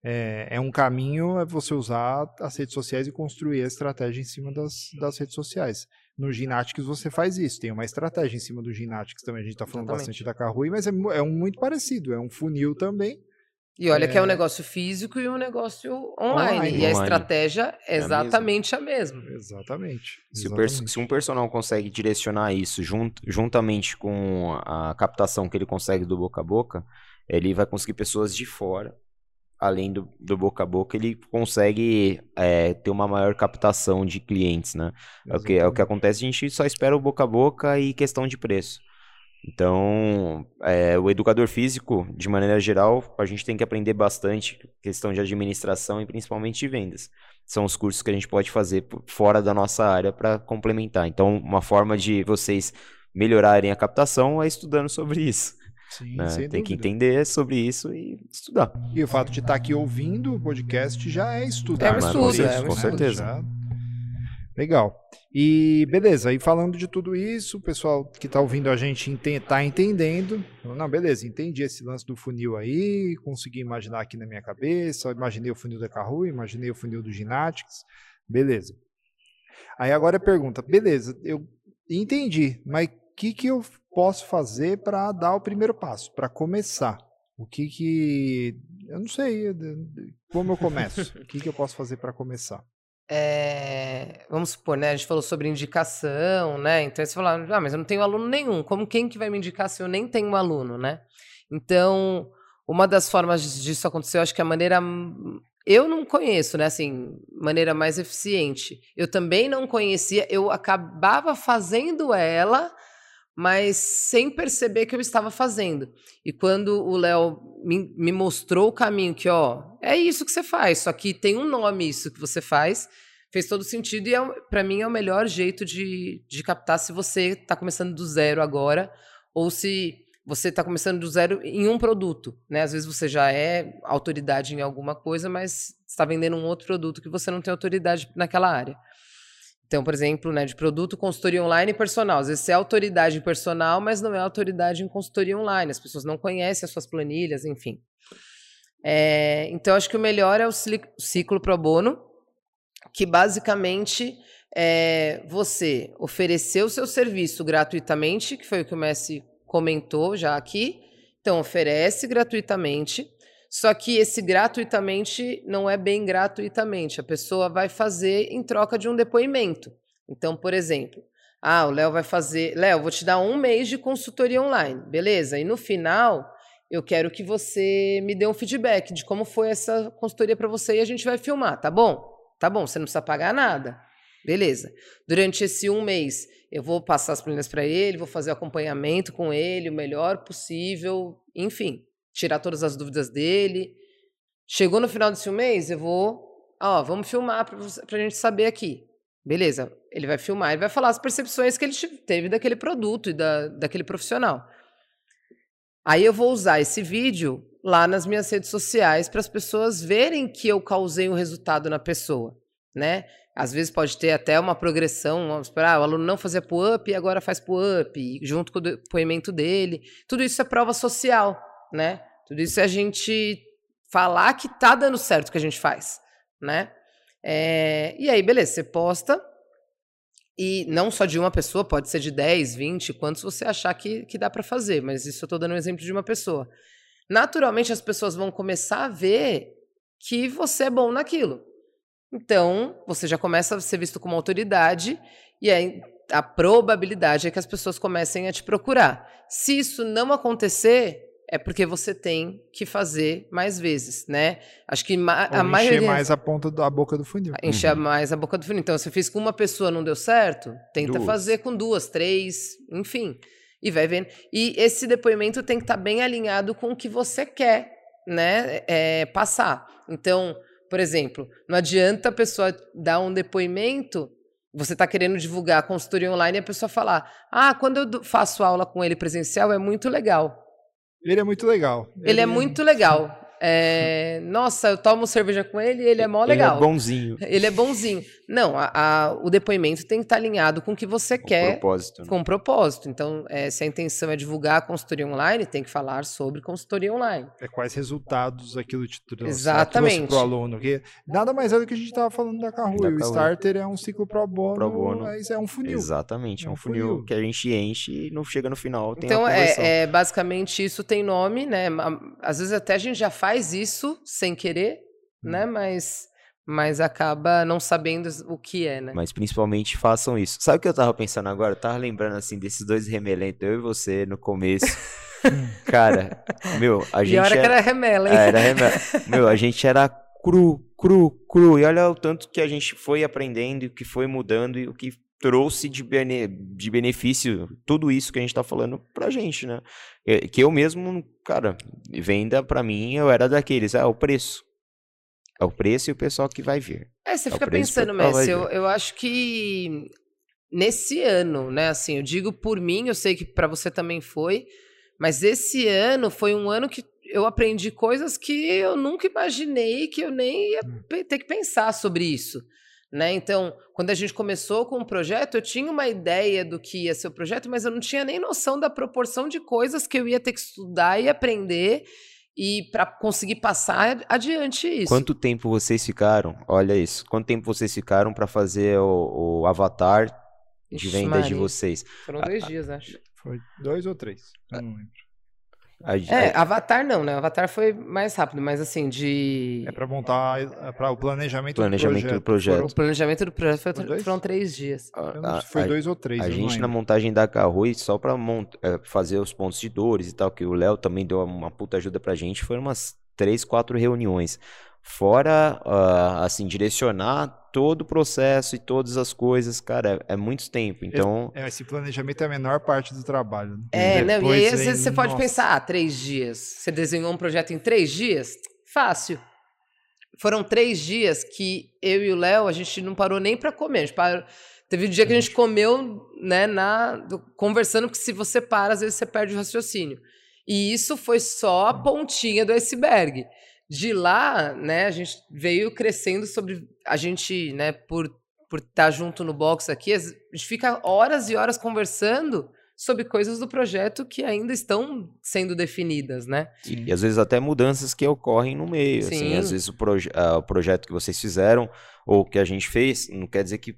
é, é um caminho é você usar as redes sociais e construir a estratégia em cima das, das redes sociais. No Ginatics você faz isso, tem uma estratégia em cima do Ginatics também. A gente está falando Exatamente. bastante da Carrui, mas é, é um muito parecido, é um funil também. E olha que é um É. negócio físico e um negócio online. Online. E a estratégia é É a exatamente a mesma. Exatamente. Se, exatamente. se um personal consegue direcionar isso jun- juntamente com a captação que ele consegue do boca a boca, ele vai conseguir pessoas de fora. Além do, do boca a boca, ele consegue é, ter uma maior captação de clientes, né? É o, que, é o que acontece, a gente só espera o boca a boca e questão de preço. Então, é, o educador físico, de maneira geral, a gente tem que aprender bastante questão de administração e principalmente de vendas. São os cursos que a gente pode fazer fora da nossa área para complementar. Então, uma forma de vocês melhorarem a captação é estudando sobre isso. Sim, né? Tem que dúvida. entender sobre isso e estudar. E o fato de estar aqui ouvindo o podcast já é estudar. É um estudo, é um com estudo. certeza. já- Legal. E beleza, aí falando de tudo isso, o pessoal que está ouvindo a gente está entendendo. Não, beleza, entendi esse lance do funil aí, consegui imaginar aqui na minha cabeça, imaginei o funil da Carru, imaginei o funil do Ginatics, beleza. Aí agora a pergunta, beleza, eu entendi, mas o que, que eu posso fazer para dar o primeiro passo, para começar? O que que. Eu não sei como eu começo. o que, que eu posso fazer para começar? É, vamos supor, né? A gente falou sobre indicação, né? Então você fala, ah, mas eu não tenho aluno nenhum. Como quem que vai me indicar se eu nem tenho um aluno, né? Então, uma das formas disso acontecer, eu acho que a maneira eu não conheço, né? Assim, maneira mais eficiente. Eu também não conhecia, eu acabava fazendo ela, mas sem perceber que eu estava fazendo. E quando o Léo me, me, mostrou o caminho, que, ó, é isso que você faz, só que tem um nome isso que você faz, fez todo sentido e é, para mim é o melhor jeito de, de captar se você está começando do zero agora ou se você está começando do zero em um produto, né? Às vezes você já é autoridade em alguma coisa, mas está vendendo um outro produto que você não tem autoridade naquela área. Então, por exemplo, né, de produto, consultoria online e personal. Às vezes você é autoridade personal, mas não é autoridade em consultoria online. As pessoas não conhecem as suas planilhas, enfim. É, então, acho que o melhor é o ciclo pro bono, que basicamente é você oferecer o seu serviço gratuitamente, que foi o que o Messi comentou já aqui. Então, oferece gratuitamente. Só que esse gratuitamente não é bem gratuitamente. A pessoa vai fazer em troca de um depoimento. Então, por exemplo, ah, o Léo vai fazer. Léo, vou te dar um mês de consultoria online. Beleza. E no final, eu quero que você me dê um feedback de como foi essa consultoria para você e a gente vai filmar, tá bom? Tá bom, você não precisa pagar nada. Beleza. Durante esse um mês, eu vou passar as planilhas para ele, vou fazer acompanhamento com ele o melhor possível, enfim, tirar todas as dúvidas dele. Chegou no final desse mês, eu vou, ó, vamos filmar para a gente saber aqui. Beleza, ele vai filmar, ele vai falar as percepções que ele teve daquele produto e da, daquele profissional. Aí eu vou usar esse vídeo lá nas minhas redes sociais para as pessoas verem que eu causei um resultado na pessoa, né? Às vezes pode ter até uma progressão, vamos esperar, o aluno não fazia pull-up e agora faz pull-up, junto com o depoimento dele. Tudo isso é prova social, né? Tudo isso é a gente falar que tá dando certo o que a gente faz, né? É, e aí, beleza, você posta, e não só de uma pessoa, pode ser de 10, 20, quantos você achar que, que dá para fazer, mas isso eu estou dando um exemplo de uma pessoa. Naturalmente, as pessoas vão começar a ver que você é bom naquilo. Então, você já começa a ser visto como autoridade, e aí a probabilidade é que as pessoas comecem a te procurar. Se isso não acontecer, é porque você tem que fazer mais vezes, né? Acho que ma Ou a maioria... Encher mais a ponta da boca do funil. Encher uhum. mais a boca do funil. Então, se fiz com uma pessoa não deu certo, tenta duas. fazer com duas, três, enfim. E vai vendo. E esse depoimento tem que estar tá bem alinhado com o que você quer, né? É, passar. Então, por exemplo, não adianta a pessoa dar um depoimento você está querendo divulgar a consultoria online e a pessoa falar: Ah, quando eu faço aula com ele presencial é muito legal. Ele é muito legal. Ele, ele é muito legal. É, nossa, eu tomo cerveja com ele e ele é mó legal. Ele é bonzinho. Ele é bonzinho. Não, a, a, o depoimento tem que estar alinhado com o que você com quer. Propósito, né? Com propósito. Então, é, se a intenção é divulgar a consultoria online, tem que falar sobre consultoria online. É quais resultados aquilo te trouxe, Exatamente. para o aluno. Que nada mais é do que a gente estava falando da Carru. O Starter é um ciclo pro bono, pro bono. é um funil. Exatamente, é um, é um funil, funil, que a gente enche e não chega no final. então, é, é, basicamente isso tem nome, né? Às vezes até a gente já faz isso sem querer, né? Hum. Mas mas acaba não sabendo o que é, né? Mas principalmente façam isso. Sabe o que eu tava pensando agora? Eu tava lembrando assim desses dois remelentos, eu e você no começo. Cara, meu, a gente. E hora era... que era remela, hein? É, era remela. meu, a gente era cru, cru, cru. E olha o tanto que a gente foi aprendendo, que foi mudando e o que trouxe de, bene, de benefício tudo isso que a gente tá falando pra gente, né? Que eu mesmo, cara, venda pra mim, eu era daqueles, é o preço. É o preço e o pessoal que vai vir. É, você é fica pensando, Messi, eu, eu acho que nesse ano, né, assim, eu digo por mim, eu sei que para você também foi, mas esse ano foi um ano que eu aprendi coisas que eu nunca imaginei que eu nem ia hum. ter que pensar sobre isso Né? Então, quando a gente começou com o projeto, eu tinha uma ideia do que ia ser o projeto, mas eu não tinha nem noção da proporção de coisas que eu ia ter que estudar e aprender e para conseguir passar adiante isso. Quanto tempo vocês ficaram? Olha isso. Quanto tempo vocês ficaram para fazer o, o, avatar de Ixi, vendas Maria. de vocês? Foram dois dias, acho. Foi dois ou três? Eu não lembro. A- É, a- Avatar não, né? Avatar foi mais rápido, mas assim, de. É para montar é para o planejamento, Planejamento do do projeto. projeto. O planejamento do projeto foi- Foi dois? foram três dias. A- se foi a- dois ou três. A gente na montagem da Carrui, só pra mont- eh, fazer os pontos de dores e tal, que o Léo também deu uma puta ajuda pra gente, foram umas três, quatro reuniões. Fora, ah, assim, direcionar todo o processo e todas as coisas, cara, é, é muito tempo. Então, É, esse planejamento é a menor parte do trabalho. né? É, não, e Depois aí às vezes você pode nossa. pensar, ah, três dias. Você desenhou um projeto em três dias? Fácil. Foram três dias que eu e o Léo, a gente não parou nem para comer. A gente parou- Teve um dia que a gente comeu, né, na, do- conversando, porque se você para, às vezes você perde o raciocínio. E isso foi só a pontinha do iceberg. De lá, né, a gente veio crescendo sobre. A gente, né, por por estar junto no box aqui, a gente fica horas e horas conversando sobre coisas do projeto que ainda estão sendo definidas, né? e, e às vezes até mudanças que ocorrem no meio. Assim, Sim. às vezes o, proje- ah, o projeto que vocês fizeram ou que a gente fez, não quer dizer que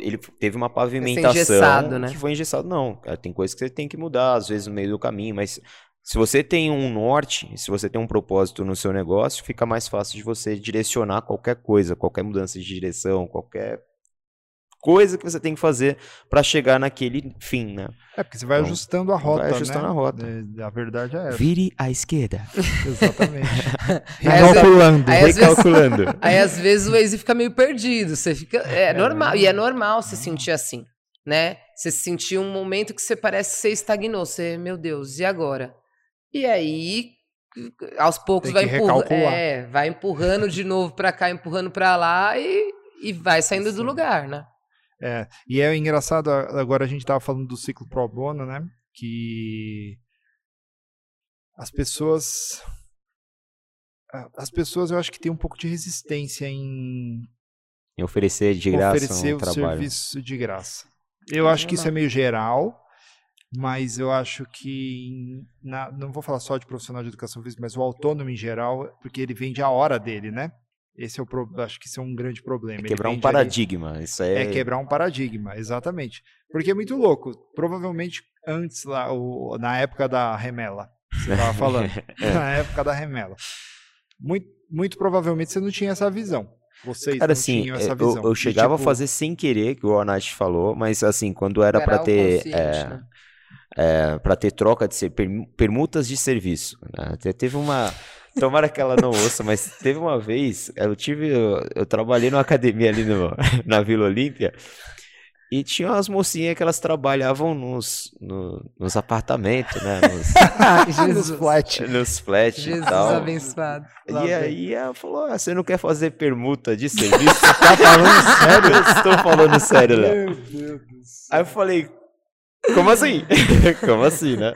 ele teve uma pavimentação engessado, né? que foi engessado, não. Cara, Tem coisas que você tem que mudar, às vezes no meio do caminho, mas se você tem um norte, se você tem um propósito no seu negócio, fica mais fácil de você direcionar qualquer coisa, qualquer mudança de direção, qualquer coisa que você tem que fazer para chegar naquele fim, né? É, porque você vai Então, ajustando a rota, vai ajustando né? a rota. É, A verdade é essa. Vire à esquerda. Exatamente. Recalculando. aí, às vezes- Recalculando. Aí às vezes o Waze fica meio perdido, você fica, é normal, e é normal se sentir assim, né? Você sentir um momento que você parece que você estagnou, você, meu Deus, e agora? E aí aos poucos vai recalcular. é, vai empurrando de novo pra cá, empurrando pra lá e, e vai saindo do Sim. lugar, né? É, e é engraçado, agora a gente tava falando do ciclo pro bono, né? Que as pessoas. As pessoas eu acho que tem um pouco de resistência em Em oferecer de graça oferecer um o trabalho. serviço de graça. Eu acho que isso é meio geral, mas eu acho que na- não vou falar só de profissional de educação física, mas o autônomo em geral, porque ele vende a hora dele, né? Esse é o pro- acho que isso é um grande problema. É Ele quebrar um vende ali- paradigma. Isso é, é quebrar um paradigma, exatamente. Porque é muito louco. Provavelmente antes lá, o- na época da remela, você estava falando, É. na época da remela, muito, muito provavelmente você não tinha essa visão. Vocês Cara, não assim, tinham essa eu, visão. eu chegava a tipo, fazer sem querer, que o Ornat falou, mas assim, quando era para ter é, né? É, para ter troca de ser, permu- permutas de serviço. né? Te- Teve uma. Tomara que ela não ouça, mas teve uma vez, eu tive. Eu, eu trabalhei numa academia ali no, na Vila Olímpia. E tinha umas mocinhas que elas trabalhavam nos, no- nos apartamentos, né? Nos, Ai, nos Jesus, flat. nos flats e Jesus tal. abençoado. Lá E vem. aí ela falou: ah, você não quer fazer permuta de serviço? Tá falando sério? Eu estou falando sério, Léo. Meu Deus do céu. Aí eu falei, como assim? como assim, né?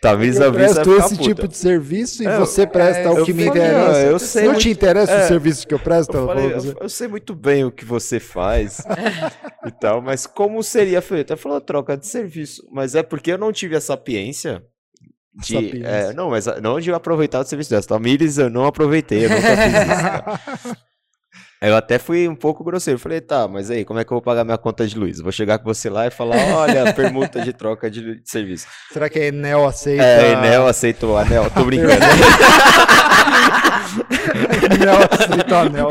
Talvez a Eu presto esse puta. tipo de serviço e É, você presta é, o que me falei, interessa. eu sei não muito- te interessa é. o serviço que eu presto? Eu, falei, eu, eu sei muito bem o que você faz e tal, mas como seria feito? Ela falou, troca de serviço. Mas é porque eu não tive a sapiência de... Sapiência. é, não, mas não de aproveitar o serviço dela. Tamires eu não aproveitei, eu nunca fiz isso. Eu até fui um pouco grosseiro. Falei, tá, mas aí, como é que eu vou pagar minha conta de luz? Vou chegar com você lá e falar, olha, permuta de troca de, serviço. Será que a Enel aceita? É, Enel aceitou anel. Tô brincando. Enel aceita o anel.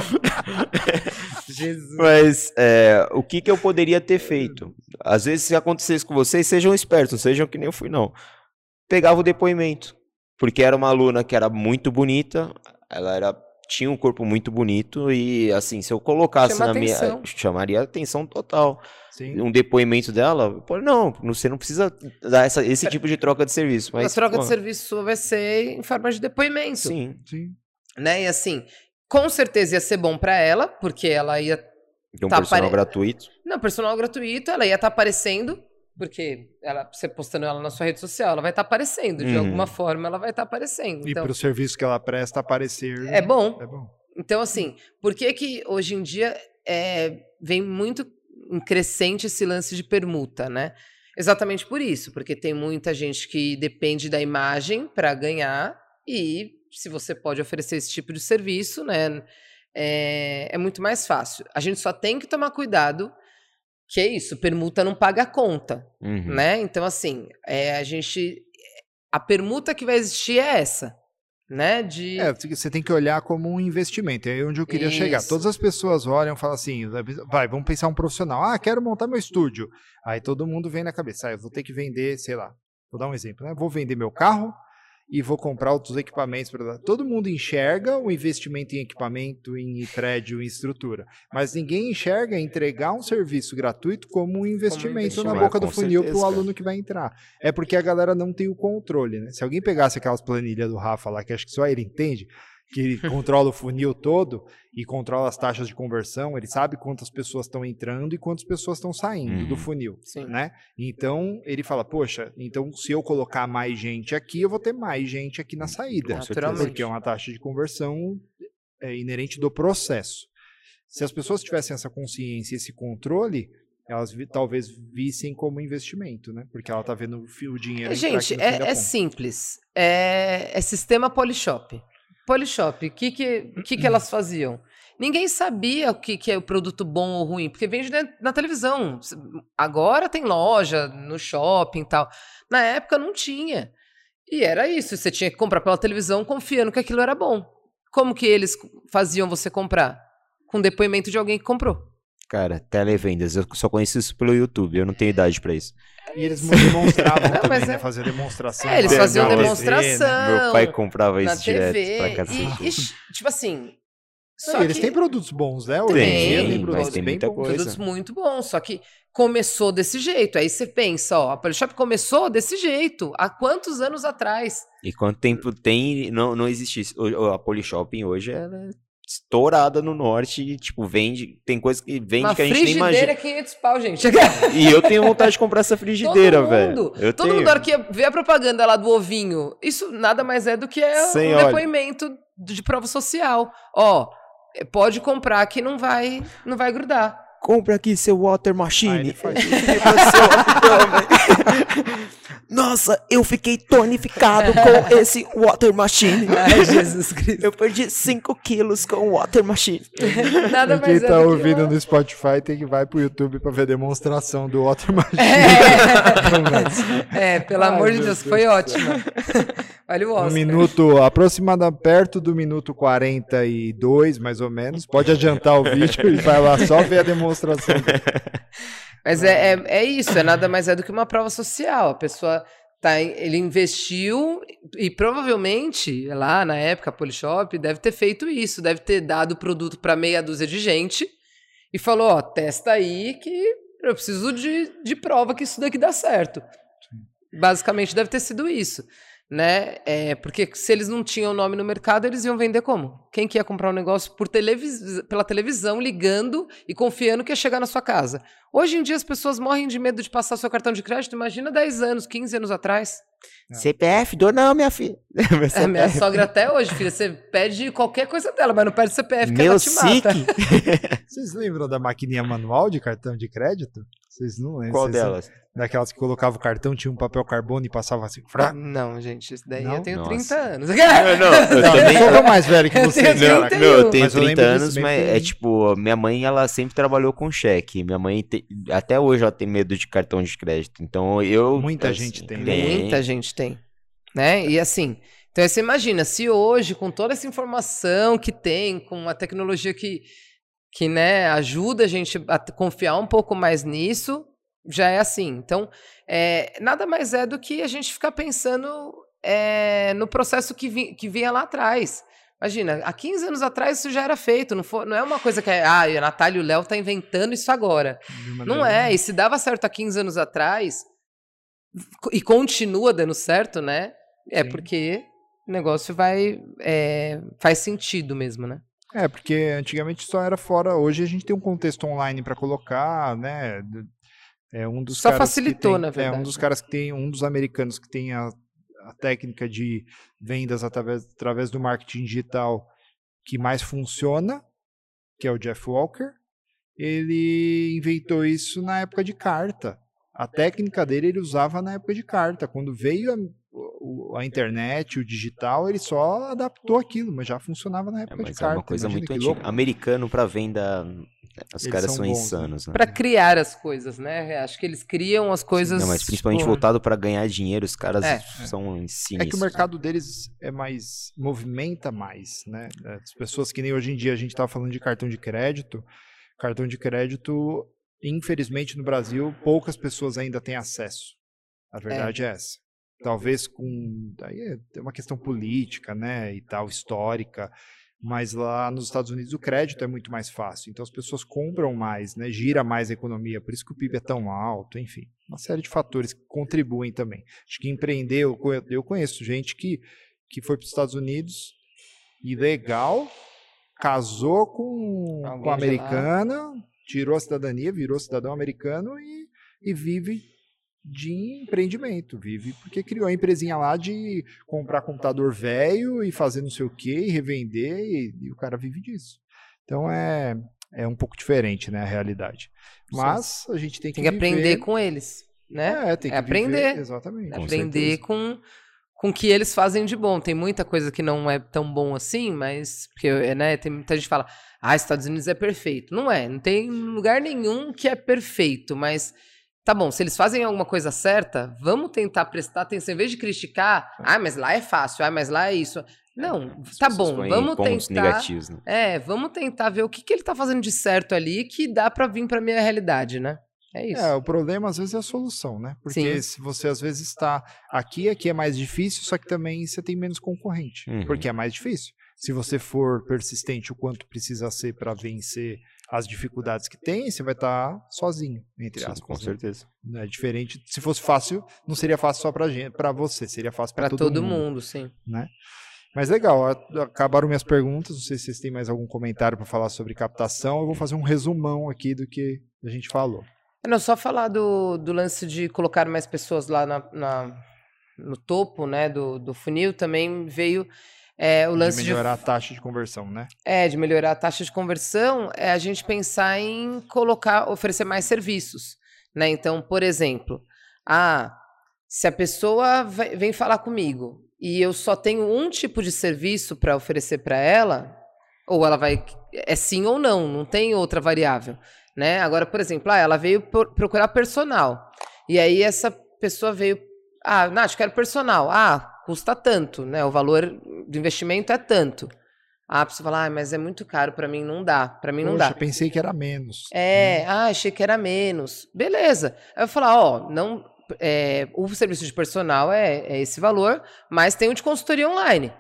Jesus. Mas é, o que, que eu poderia ter feito? Às vezes, se acontecesse com vocês, sejam espertos, sejam que nem eu fui, não. Pegava o depoimento. Porque era uma aluna que era muito bonita, ela era, tinha um corpo muito bonito, e assim, se eu colocasse Chama na minha. atenção. Chamaria atenção total. Sim. Um depoimento dela, pô, não, você não precisa dar essa, esse tipo de troca de serviço. Mas, a troca pô, de serviço sua vai ser em forma de depoimento. Sim. Sim. Né? E assim, com certeza ia ser bom pra ela, porque ela ia. Tem um Tá, personal pare- gratuito. Não, personal gratuito, ela ia estar aparecendo, porque ela, você postando ela na sua rede social, ela vai estar aparecendo. De Uhum. alguma forma, ela vai estar aparecendo. E Então, para o serviço que ela presta aparecer. é bom. É bom. Então, assim, por que que hoje em dia é, vem muito em crescente esse lance de permuta, né? Exatamente por isso, porque tem muita gente que depende da imagem para ganhar e se você pode oferecer esse tipo de serviço, né, é, é, muito mais fácil. A gente só tem que tomar cuidado que é isso, permuta não paga a conta, uhum. né? Então assim, é, a gente a permuta que vai existir é essa né? De... É, você tem que olhar como um investimento. É onde eu queria Isso. chegar. Todas as pessoas olham e falam assim: vai, vamos pensar um profissional. Ah, quero montar meu estúdio. Aí todo mundo vem na cabeça: ah, eu vou ter que vender, sei lá. Vou dar um exemplo, né? Vou vender meu carro, e vou comprar outros equipamentos para todo mundo enxerga o investimento em equipamento, em prédio, em estrutura, mas ninguém enxerga entregar um serviço gratuito como um investimento, como investimento. na boca do funil para o aluno que vai entrar. É porque a galera não tem o controle, né? Se alguém pegasse aquelas planilhas do Rafa lá, que acho que só ele entende, que controla o funil todo e controla as taxas de conversão, ele sabe quantas pessoas estão entrando e quantas pessoas estão saindo uhum. do funil, Sim. né? Então, ele fala, poxa, então se eu colocar mais gente aqui, eu vou ter mais gente aqui na saída, porque é uma taxa de conversão é, inerente do processo. Se as pessoas tivessem essa consciência, esse controle, elas vi, talvez vissem como investimento, né? Porque ela está vendo o, dinheiro. Gente, é, é simples. É, é sistema Polishop. Polishop, o que que, que que elas faziam? Ninguém sabia o que, que é o produto bom ou ruim, porque vende na televisão. Agora tem loja, no shopping e tal. Na época não tinha. E era isso, você tinha que comprar pela televisão confiando que aquilo era bom. Como que eles faziam você comprar? Com depoimento de alguém que comprou. Cara, televendas, eu só conheço isso pelo YouTube, eu não tenho idade para isso. E eles demonstravam não, também, né? É... Fazer demonstração. É, eles faziam demonstração. TV, né? Meu pai comprava isso direto TV, pra casa. E, e, tipo assim... Só eles têm produtos bons, né? Hoje tem, tem produtos tem muita bons. coisa. Produtos muito bons, só que começou desse jeito. Aí você pensa, ó, a Polishop começou desse jeito. Há quantos anos atrás? E quanto tempo tem, não, não existe isso. A Polishop hoje, ela estourada no norte e, tipo, vende. Tem coisa que vende Uma que a gente nem imagina. frigideira é 500 pau, gente. e eu tenho vontade de comprar essa frigideira, velho. Todo mundo, todo tenho. mundo, hora que vê a propaganda lá do ovinho, isso nada mais é do que é Sem um óleo. depoimento de prova social. Ó, pode comprar que não vai, não vai grudar. Compra aqui seu water machine. Nossa, eu fiquei tonificado com esse water machine. Ai, Jesus Cristo. Eu perdi 5 quilos com o water machine. Nada mais quem tá é ouvindo no Spotify tem que vai pro YouTube pra ver a demonstração do water machine. É, é pelo Ai, amor de Deus, Deus foi ótimo. Olha o Oscar. Um minuto, aproximadamente perto do minuto 42, mais ou menos. Pode adiantar o vídeo e vai lá só ver a demonstração. Mas é, é, é, isso, é nada mais é do que uma prova social. A pessoa tá, ele investiu e provavelmente lá na época a Polishop deve ter feito isso, deve ter dado o produto para meia dúzia de gente e falou, ó, testa aí que eu preciso de, de prova que isso daqui dá certo. Basicamente deve ter sido isso né? É, porque se eles não tinham nome no mercado, eles iam vender como? Quem que ia comprar um negócio por televis pela televisão, ligando e confiando que ia chegar na sua casa? Hoje em dia as pessoas morrem de medo de passar seu cartão de crédito. Imagina 10 anos, 15 anos atrás. É. CPF, dor não, minha filha. É, minha sogra até hoje, filha. Você pede qualquer coisa dela, mas não pede CPF que Meu ela te mata. Vocês lembram da maquininha manual de cartão de crédito? Vocês não lembram? Qual delas? Daquelas que colocava o cartão, tinha um papel carbono e passava assim. Frá. Não, gente, isso daí não? eu tenho Nossa. 30 anos. Não, não, eu não, também. Eu sou mais velho que você. Eu tenho, meu, meu, eu tenho 30 eu anos, mas é tipo, minha mãe, ela sempre trabalhou com cheque. Minha mãe, te, até hoje, ela tem medo de cartão de crédito. Então eu. Muita assim, gente tem. tem. Muita gente tem. Né? E assim. Então você imagina, se hoje, com toda essa informação que tem, com a tecnologia que, que né, ajuda a gente a confiar um pouco mais nisso, já é assim. Então, é, nada mais é do que a gente ficar pensando é, no processo que, vi, que vinha lá atrás. Imagina, há 15 anos atrás isso já era feito, não, não é uma coisa que é, ah, a Natália e o Léo tá inventando isso agora. Não é, e se dava certo há 15 anos atrás, e continua dando certo, né? É Sim. porque o negócio vai. É, faz sentido mesmo, né? É, porque antigamente só era fora. Hoje a gente tem um contexto online para colocar, né? É um dos Só facilitou, tem, na verdade. É um dos caras que tem, um dos americanos que tem a, a técnica de vendas através, através do marketing digital que mais funciona, que é o Jeff Walker, ele inventou isso na época de carta. A técnica dele ele usava na época de carta. Quando veio a, a internet, o digital, ele só adaptou aquilo, mas já funcionava na época é, de carta. É uma coisa Imagina muito antiga. Americano para venda os eles caras são, são insanos, né? Para criar as coisas, né? Acho que eles criam as coisas. Não, mas principalmente voltado para ganhar dinheiro, os caras é. são sinistros. É que o mercado deles é mais movimenta mais, né? As pessoas que nem hoje em dia a gente estava falando de cartão de crédito, cartão de crédito, infelizmente no Brasil poucas pessoas ainda têm acesso. A verdade é, é essa. Talvez com aí é uma questão política, né, e tal, histórica mas lá nos Estados Unidos o crédito é muito mais fácil, então as pessoas compram mais, né, gira mais a economia, por isso que o PIB é tão alto, enfim, uma série de fatores que contribuem também. Acho que empreender, eu conheço gente que, que foi para os Estados Unidos e legal, casou com, com a americana, tirou a cidadania, virou cidadão americano e, e vive de empreendimento, vive porque criou a empresinha lá de comprar computador velho e fazer não sei o que, e revender, e, e, o cara vive disso. Então é, é um pouco diferente, né, a realidade. Mas a gente tem que, tem que aprender com eles, né? É, tem que é aprender. Viver, exatamente. aprender com com o que eles fazem de bom. Tem muita coisa que não é tão bom assim, mas porque, né, tem muita gente que fala: "Ah, Estados Unidos é perfeito". Não é, não tem lugar nenhum que é perfeito, mas Tá bom, se eles fazem alguma coisa certa, vamos tentar prestar atenção. Em vez de criticar, ah, mas lá é fácil, ah, mas lá é isso. Não, As tá bom, vamos tentar. Negativos, né? É, vamos tentar ver o que, que ele tá fazendo de certo ali que dá para vir pra minha realidade, né? É isso. É, o problema às vezes é a solução, né? Porque Sim. se você às vezes está aqui, aqui é mais difícil, só que também você tem menos concorrente, uhum. porque é mais difícil. Se você for persistente o quanto precisa ser para vencer as dificuldades que tem, você vai estar tá sozinho, entre Sim, aspas. Com né? certeza. É diferente. Se fosse fácil, não seria fácil só para gente, para você, seria fácil para todo, todo mundo, mundo, sim. Né? Mas legal, acabaram minhas perguntas. Não sei se vocês têm mais algum comentário para falar sobre captação. Eu vou fazer um resumão aqui do que a gente falou. É, não, só falar do, do lance de colocar mais pessoas lá na, na no topo né, do, do funil também veio é, o lance de melhorar de... a taxa de conversão, né? É, de melhorar a taxa de conversão é a gente pensar em colocar, oferecer mais serviços, né? Então, por exemplo, ah, se a pessoa vem falar comigo e eu só tenho um tipo de serviço para oferecer para ela, ou ela vai é sim ou não, não tem outra variável, né? Agora, por exemplo, ah, ela veio procurar personal e aí essa pessoa veio, ah, Nath, quero personal, ah custa tanto, né? O valor do investimento é tanto. Ah, você fala, ah, mas é muito caro, para mim não dá, para mim não Poxa, dá. pensei que era menos. É, hum. ah, achei que era menos. Beleza. Aí eu falar, ó, não, é, o serviço de personal é, é, esse valor, mas tem o de consultoria online.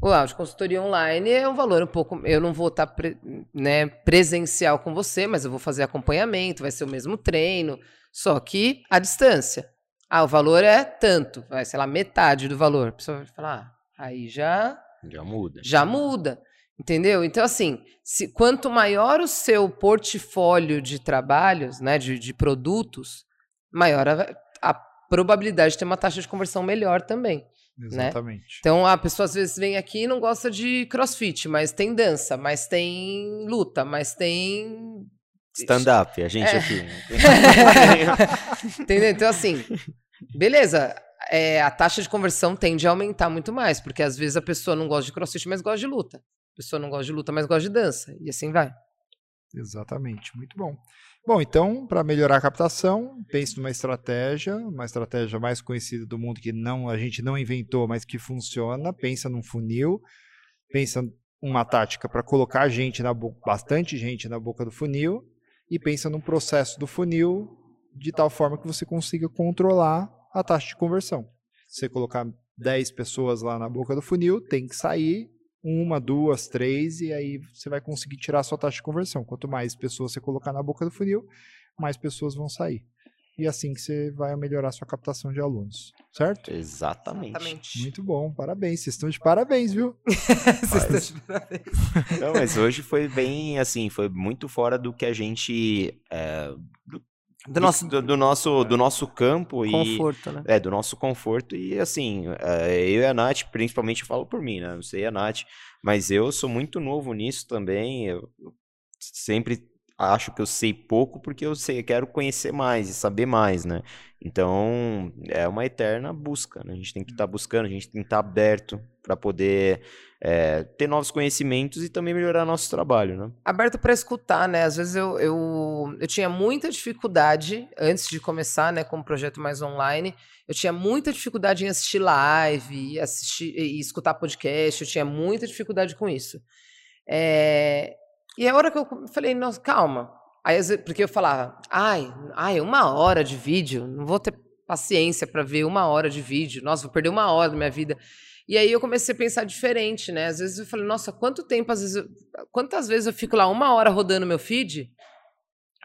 O de consultoria online é um valor um pouco. Eu não vou estar pre, né, presencial com você, mas eu vou fazer acompanhamento, vai ser o mesmo treino, só que à distância. Ah, o valor é tanto, vai, sei lá, metade do valor. A pessoa vai falar, ah, aí já. Já muda. Já muda. Entendeu? Então, assim, se, quanto maior o seu portfólio de trabalhos, né, de, de produtos, maior a, a, probabilidade de ter uma taxa de conversão melhor também. Né? Exatamente. Né? Então, a pessoa às vezes vem aqui e não gosta de crossfit, mas tem dança, mas tem luta, mas tem. Stand-up, a gente é. aqui. Entendeu? Então, assim, Beleza, é, a taxa de conversão tende a aumentar muito mais, porque às vezes a pessoa não gosta de crossfit, mas gosta de luta. A pessoa não gosta de luta, mas gosta de dança. E assim vai. Exatamente, muito bom. Bom, então, para melhorar a captação, pense numa estratégia, uma estratégia mais conhecida do mundo que não a gente não inventou, mas que funciona. Pensa num funil, pensa uma tática para colocar gente na bastante gente na boca do funil e pensa num processo do funil de tal forma que você consiga controlar a taxa de conversão. Se você colocar 10 pessoas lá na boca do funil, tem que sair uma, duas, três, e aí você vai conseguir tirar a sua taxa de conversão. Quanto mais pessoas você colocar na boca do funil, mais pessoas vão sair. E assim que você vai melhorar a sua captação de alunos, certo? Exatamente. Exatamente. Muito bom, parabéns. Vocês estão de parabéns, viu? Vocês estão de parabéns. Não, mas hoje foi bem, assim, foi muito fora do que a gente. É, do do nosso, do, do nosso, do nosso campo conforto, e né? é do nosso conforto e assim é, eu e a Nath, principalmente eu falo por mim, né? Não sei a Nath, mas eu sou muito novo nisso também. Eu sempre acho que eu sei pouco porque eu sei, eu quero conhecer mais e saber mais, né? Então é uma eterna busca, né? A gente tem que estar tá buscando, a gente tem que estar tá aberto para poder é, ter novos conhecimentos e também melhorar nosso trabalho, né? Aberto para escutar, né? Às vezes eu, eu, eu tinha muita dificuldade antes de começar, né, com um projeto mais online. Eu tinha muita dificuldade em assistir live, assistir e escutar podcast. Eu tinha muita dificuldade com isso. É, e a hora que eu falei, nossa, calma. Aí, porque eu falava, ai, ai, uma hora de vídeo, não vou ter paciência para ver uma hora de vídeo. Nossa, vou perder uma hora da minha vida. E aí eu comecei a pensar diferente, né? Às vezes eu falei, nossa, quanto tempo, às vezes eu, quantas vezes eu fico lá uma hora rodando meu feed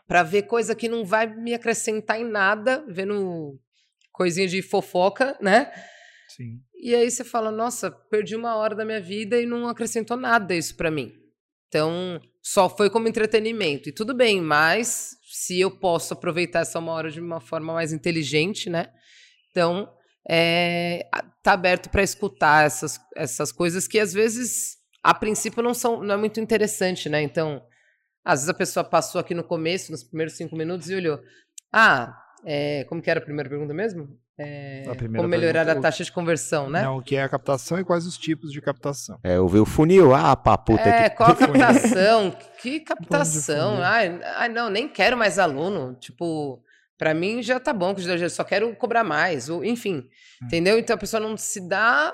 para ver coisa que não vai me acrescentar em nada, vendo coisinha de fofoca, né? Sim. E aí você fala, nossa, perdi uma hora da minha vida e não acrescentou nada isso para mim. Então, só foi como entretenimento. E tudo bem, mas se eu posso aproveitar essa uma hora de uma forma mais inteligente, né? Então, é, tá aberto para escutar essas, essas coisas que às vezes a princípio não são não é muito interessante, né? Então, às vezes a pessoa passou aqui no começo, nos primeiros cinco minutos e olhou, ah, é, como que era a primeira pergunta mesmo? É, como melhorar pergunta, a taxa de conversão, né? Não, o que é a captação e quais os tipos de captação. É, eu vi o funil, ah, pá, puta É, qual a captação? que captação? Ai, ai, não, nem quero mais aluno. Tipo, para mim já tá bom, que eu só quero cobrar mais, ou enfim, hum. entendeu? Então a pessoa não se dá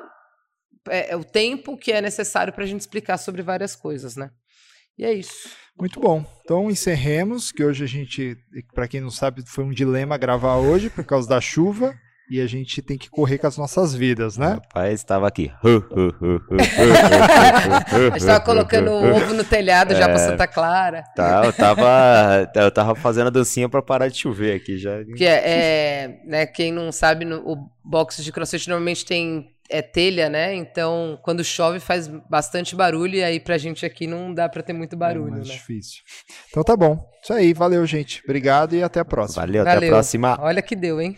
é, é o tempo que é necessário para a gente explicar sobre várias coisas, né? E é isso. Muito bom. Então encerremos, que hoje a gente, para quem não sabe, foi um dilema gravar hoje por causa da chuva e a gente tem que correr com as nossas vidas, né? Rapaz, estava aqui. a gente estava colocando o ovo no telhado é, já para Santa Clara. Tá, eu tava, eu tava fazendo a dancinha para parar de chover aqui já. Que é, é né, quem não sabe, no, o box de crossfit normalmente tem é telha, né? Então, quando chove faz bastante barulho e aí pra gente aqui não dá para ter muito barulho, é mais né? difícil. Então tá bom. Isso aí, valeu, gente. Obrigado e até a próxima. Valeu, valeu. até a próxima. Olha que deu, hein?